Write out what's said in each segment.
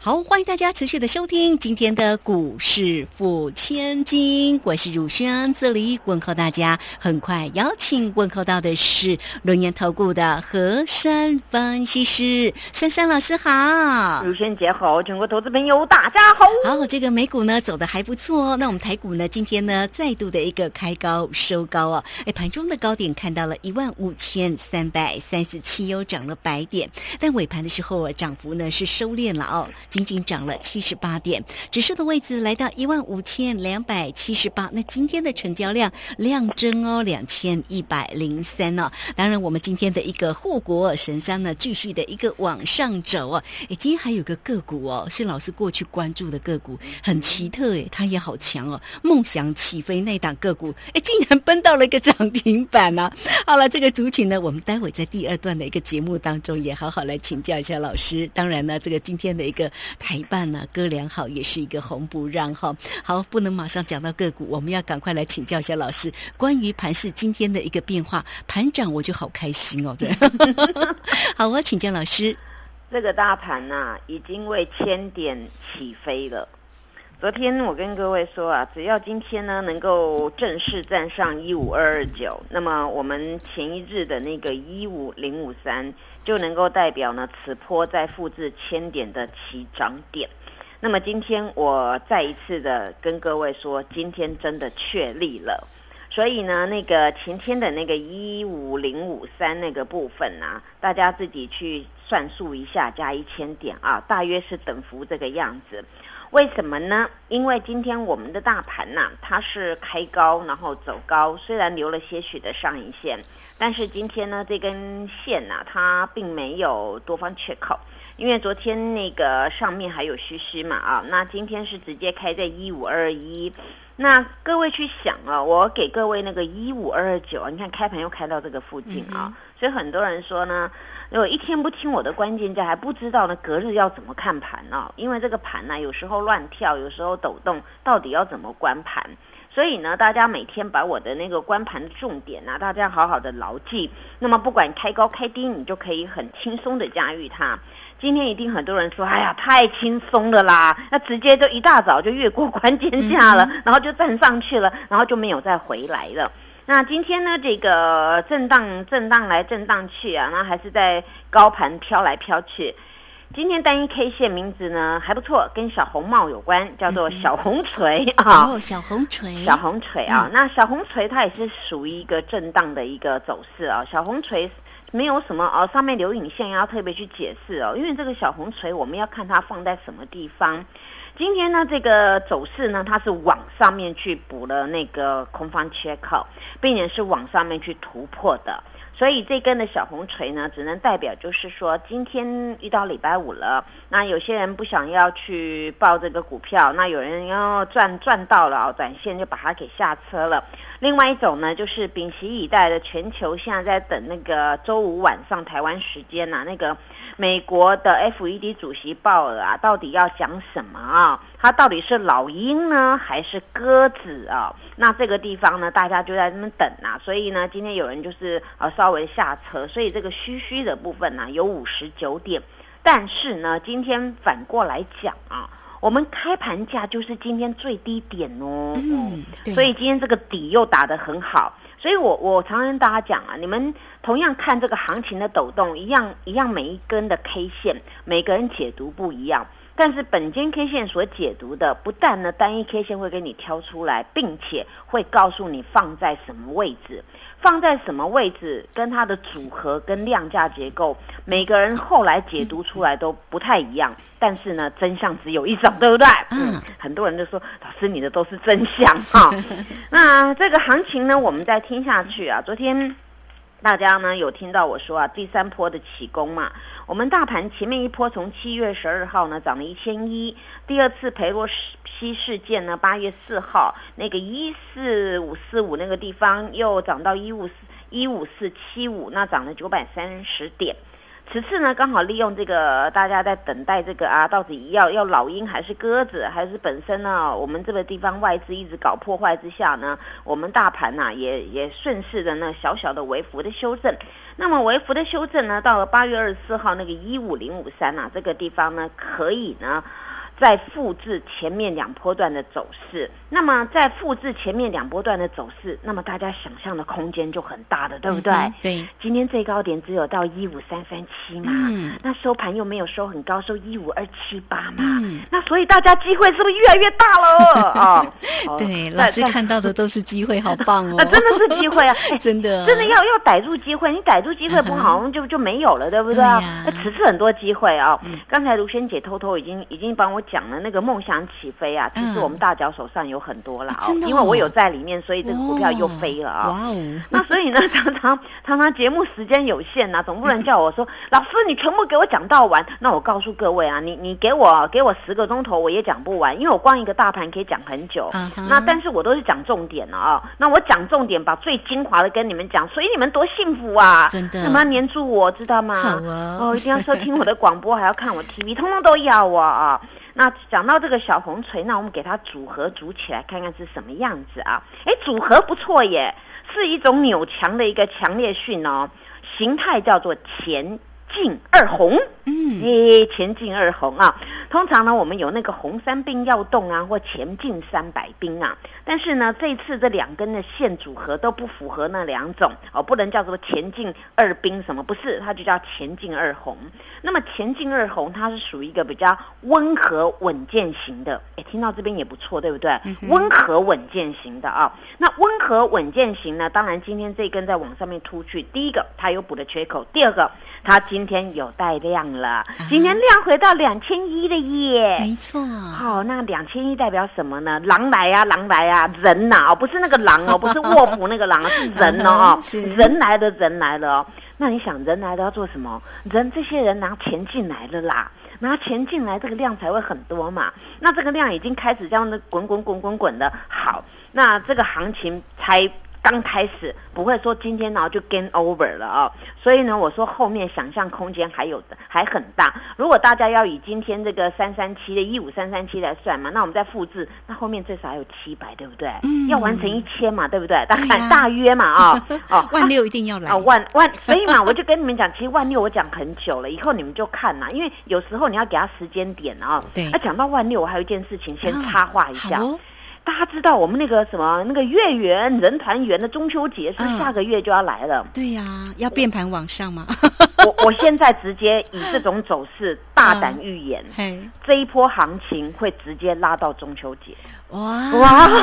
好，欢迎大家持续的收听今天的股市付千金，我是汝轩，这里问候大家。很快邀请问候到的是轮研投顾的何山分析师，珊珊老师好，汝轩姐好，全国投资朋友大家好。好，这个美股呢走的还不错哦，那我们台股呢今天呢再度的一个开高收高哦，哎，盘中的高点看到了一万五千三百三十七，又涨了百点，但尾盘的时候啊涨幅呢是收敛了哦。仅仅涨了七十八点，指数的位置来到一万五千两百七十八。那今天的成交量量增哦，两千一百零三哦。当然，我们今天的一个护国神山呢，继续的一个往上走哦。哎，今天还有个个股哦，是老师过去关注的个股，很奇特哎，它也好强哦。梦想起飞那档个股，哎，竟然奔到了一个涨停板啊！好了，这个族群呢，我们待会在第二段的一个节目当中也好好来请教一下老师。当然呢，这个今天的一个。台办呢，哥良好也是一个红不让哈。好，不能马上讲到个股，我们要赶快来请教一下老师关于盘市今天的一个变化。盘涨我就好开心哦，对。好，我请教老师，这个大盘呐，已经为千点起飞了。昨天我跟各位说啊，只要今天呢能够正式站上一五二二九，那么我们前一日的那个一五零五三。就能够代表呢，此波在复制千点的起涨点。那么今天我再一次的跟各位说，今天真的确立了。所以呢，那个前天的那个一五零五三那个部分呢，大家自己去算数一下，加一千点啊，大约是等幅这个样子。为什么呢？因为今天我们的大盘呐，它是开高然后走高，虽然留了些许的上影线。但是今天呢，这根线呢，它并没有多方缺口，因为昨天那个上面还有虚虚嘛啊，那今天是直接开在一五二一，那各位去想啊，我给各位那个一五二二九，你看开盘又开到这个附近啊，所以很多人说呢，如果一天不听我的关键价，还不知道呢隔日要怎么看盘呢？因为这个盘呢，有时候乱跳，有时候抖动，到底要怎么关盘？所以呢，大家每天把我的那个关盘的重点啊，大家好好的牢记。那么不管开高开低，你就可以很轻松的驾驭它。今天一定很多人说，哎呀，太轻松了啦！那直接就一大早就越过关键价了，然后就站上去了，然后就没有再回来了。那今天呢，这个震荡震荡来震荡去啊，那还是在高盘飘来飘去。今天单一 K 线名字呢还不错，跟小红帽有关，叫做小红锤啊。哦，小红锤，小红锤啊。那小红锤它也是属于一个震荡的一个走势啊。小红锤没有什么哦，上面留影线要特别去解释哦，因为这个小红锤我们要看它放在什么地方。今天呢，这个走势呢，它是往上面去补了那个空方缺口，并且是往上面去突破的。所以这根的小红锤呢，只能代表就是说，今天遇到礼拜五了，那有些人不想要去报这个股票，那有人要赚赚到了，短线就把它给下车了。另外一种呢，就是屏息以待的全球现在在等那个周五晚上台湾时间呐，那个美国的 FED 主席鲍尔啊，到底要讲什么啊？他到底是老鹰呢，还是鸽子啊？那这个地方呢，大家就在这边等啊。所以呢，今天有人就是呃稍微下车，所以这个虚虚的部分呢有五十九点。但是呢，今天反过来讲啊，我们开盘价就是今天最低点哦。嗯，所以今天这个底又打得很好。所以我我常跟大家讲啊，你们同样看这个行情的抖动，一样一样每一根的 K 线，每个人解读不一样。但是本间 K 线所解读的，不但呢单一 K 线会给你挑出来，并且会告诉你放在什么位置，放在什么位置，跟它的组合跟量价结构，每个人后来解读出来都不太一样。但是呢，真相只有一种，对不对？嗯，很多人都说老师你的都是真相哈。那这个行情呢，我们再听下去啊。昨天。大家呢有听到我说啊，第三波的起攻嘛？我们大盘前面一波从七月十二号呢涨了一千一，第二次裴洛西事件呢八月四号那个一四五四五那个地方又涨到一五四一五四七五，那涨了九百三十点。此次呢，刚好利用这个大家在等待这个啊，到底要要老鹰还是鸽子，还是本身呢，我们这个地方外资一直搞破坏之下呢，我们大盘呐也也顺势的那小小的微幅的修正。那么微幅的修正呢，到了八月二十四号那个一五零五三呐，这个地方呢可以呢。再复制前面两波段的走势，那么在复制前面两波段的走势，那么大家想象的空间就很大的，对不对？对。今天最高点只有到一五三三七嘛，那收盘又没有收很高，收一五二七八嘛，那所以大家机会是不是越来越大了 哦？对，老师看到的都是机会，好棒哦！真的是机会啊，真的，真的要要逮住机会，你逮住机会不好，就就没有了，对不对？那此次很多机会啊，刚才卢萱姐偷偷已经已经帮我。讲的那个梦想起飞啊，其实我们大脚手上有很多了啊，因为我有在里面，所以这个股票又飞了啊。哇哦！那所以呢，常常常常节目时间有限呐，总不能叫我说老师你全部给我讲到完。那我告诉各位啊，你你给我给我十个钟头我也讲不完，因为我光一个大盘可以讲很久。那但是我都是讲重点了啊。那我讲重点，把最精华的跟你们讲，所以你们多幸福啊！真的，你们要黏住我知道吗？好啊。哦，一定要收听我的广播，还要看我 TV，通通都要啊。那讲到这个小红锤，那我们给它组合组起来看看是什么样子啊？哎，组合不错耶，是一种扭强的一个强烈讯哦，形态叫做前进二红。嗯，诶，前进二红啊，通常呢，我们有那个红三兵要动啊，或前进三百兵啊，但是呢，这次这两根的线组合都不符合那两种哦，不能叫做前进二兵什么，不是，它就叫前进二红。那么前进二红，它是属于一个比较温和稳健型的，哎，听到这边也不错，对不对？温和稳健型的啊，那温和稳健型呢，当然今天这根在往上面突去，第一个它有补的缺口，第二个它今天有带量。了，今天量回到两千一了耶，没错。好，那两千一代表什么呢？狼来呀，狼来呀，人呐，哦，不是那个狼哦，不是卧虎那个狼，是人哦，人来的人来了哦。那你想，人来了要做什么？人这些人拿钱进来了啦，拿钱进来，这个量才会很多嘛。那这个量已经开始这样的滚滚滚滚滚的，好，那这个行情才。刚开始不会说今天然后就 gain over 了啊，所以呢，我说后面想象空间还有的还很大。如果大家要以今天这个三三七的一五三三七来算嘛，那我们再复制，那后面最少还有七百，对不对？嗯，要完成一千嘛，对不对？大概大约嘛啊，哦，万六一定要来啊，万万，所以嘛，我就跟你们讲，其实万六我讲很久了，以后你们就看呐，因为有时候你要给他时间点啊。对，那讲到万六，我还有一件事情先插话一下。大家知道我们那个什么那个月圆人团圆的中秋节是下个月就要来了。对呀，要变盘往上吗？我我现在直接以这种走势大胆预言，这一波行情会直接拉到中秋节。哇哇！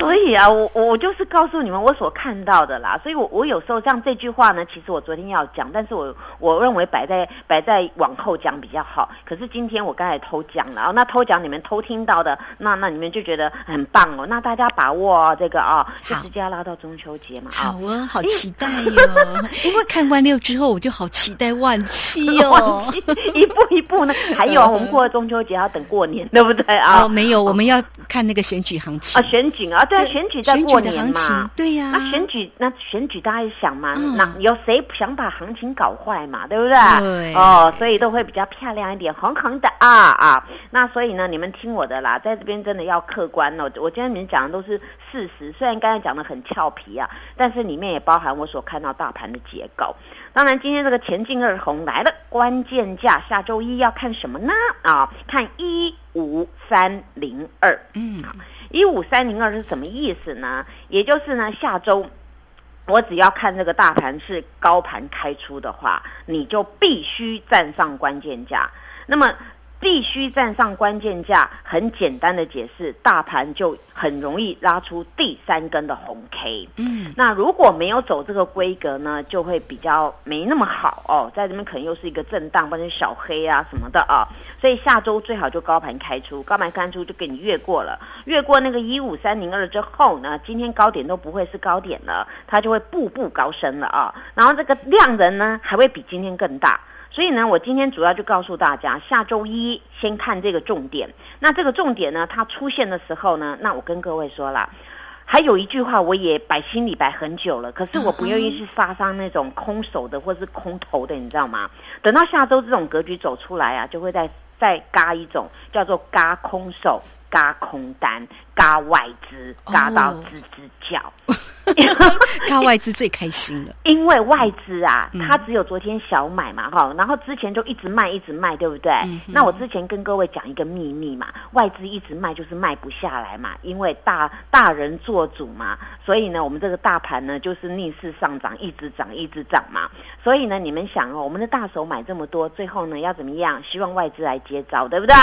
所以啊，我我就是告诉你们我所看到的啦。所以，我我有时候像这句话呢，其实我昨天要讲，但是我我认为摆在摆在往后讲比较好。可是今天我刚才偷讲了啊，那偷讲你们偷听到的，那那你们就觉得很棒哦。那大家把握哦这个啊，就直接要拉到中秋节嘛。好啊，好期待哟！因为看万六之后，我就好期待万七哦。一步一步呢，还有我们过了中秋节要等过年，对不对？哦，没有，我们要看那个选举行情啊，选举啊，对啊，选举在过年嘛，对呀。那选举，那选举，大家也想嘛，那有谁想把行情搞坏嘛，对不对？对。哦，所以都会比较漂亮一点，红红的啊啊。那所以呢，你们听我的啦，在这边真的要客观哦。我今天你们讲的都是事实，虽然刚才讲的很俏皮啊，但是里面也包含我所看到大盘的结构。当然，今天这个前进二红来了，关键价下周一要看什么呢？啊，看一五三零二。嗯，一五三零二是什么意思呢？也就是呢，下周我只要看这个大盘是高盘开出的话，你就必须站上关键价。那么。必须站上关键价，很简单的解释，大盘就很容易拉出第三根的红 K。嗯，那如果没有走这个规格呢，就会比较没那么好哦，在这边可能又是一个震荡或者小黑啊什么的啊，所以下周最好就高盘开出，高盘开出就给你越过了，越过那个一五三零二之后呢，今天高点都不会是高点了，它就会步步高升了啊，然后这个量能呢还会比今天更大。所以呢，我今天主要就告诉大家，下周一先看这个重点。那这个重点呢，它出现的时候呢，那我跟各位说了，还有一句话，我也摆心里摆很久了，可是我不愿意去杀伤那种空手的或是空头的，你知道吗？等到下周这种格局走出来啊，就会再再嘎一种叫做嘎空手、嘎空单、嘎外资、嘎到吱吱叫。高外资最开心了，因为外资啊，它只有昨天小买嘛，哈，然后之前就一直卖，一直卖，对不对？那我之前跟各位讲一个秘密嘛，外资一直卖就是卖不下来嘛，因为大大人做主嘛，所以呢，我们这个大盘呢就是逆势上涨，一直涨，一直涨嘛。所以呢，你们想哦，我们的大手买这么多，最后呢要怎么样？希望外资来接招，对不对？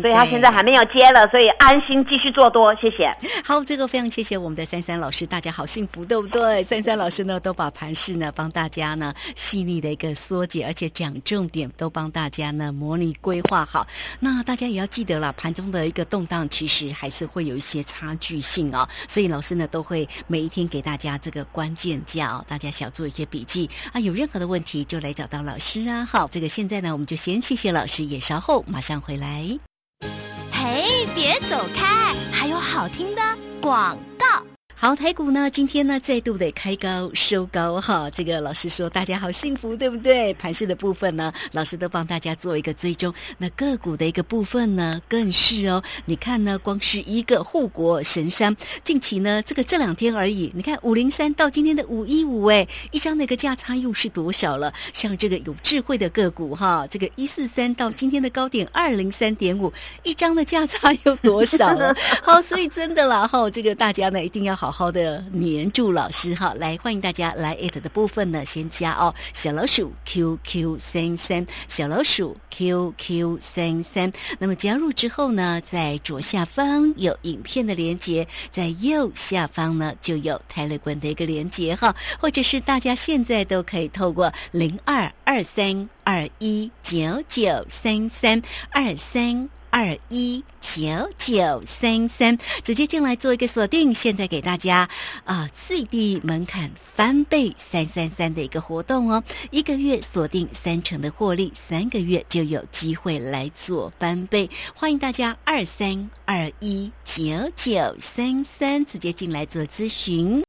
所以他现在还没有接了，所以安心继续做多，谢谢。好，这个非常谢谢我们的三三老师，大家好幸福，对不对？三三老师呢，都把盘势呢帮大家呢细腻的一个缩解，而且讲重点，都帮大家呢模拟规划好。那大家也要记得了，盘中的一个动荡，其实还是会有一些差距性哦。所以老师呢都会每一天给大家这个关键价哦，大家小做一些笔记啊。有任何的问题就来找到老师啊。好，这个现在呢我们就先谢谢老师，也稍后马上回来。嘿，别走开，还有好听的广告。好，台股呢，今天呢再度的开高收高哈，这个老师说大家好幸福，对不对？盘势的部分呢，老师都帮大家做一个追踪。那个股的一个部分呢，更是哦，你看呢，光是一个护国神山，近期呢这个这两天而已，你看五零三到今天的五一五，哎，一张的一个价差又是多少了？像这个有智慧的个股哈，这个一四三到今天的高点二零三点五，一张的价差有多少了？好，所以真的啦哈，这个大家呢一定要好。好好的，黏住老师哈，来欢迎大家来 it 的部分呢，先加哦，小老鼠 QQ 三三，小老鼠 QQ 三三。那么加入之后呢，在左下方有影片的连接，在右下方呢就有泰勒滚的一个连接哈，或者是大家现在都可以透过零二二三二一九九三三二三。二一九九三三，直接进来做一个锁定。现在给大家啊，最低门槛翻倍三三三的一个活动哦，一个月锁定三成的获利，三个月就有机会来做翻倍。欢迎大家二三二一九九三三直接进来做咨询。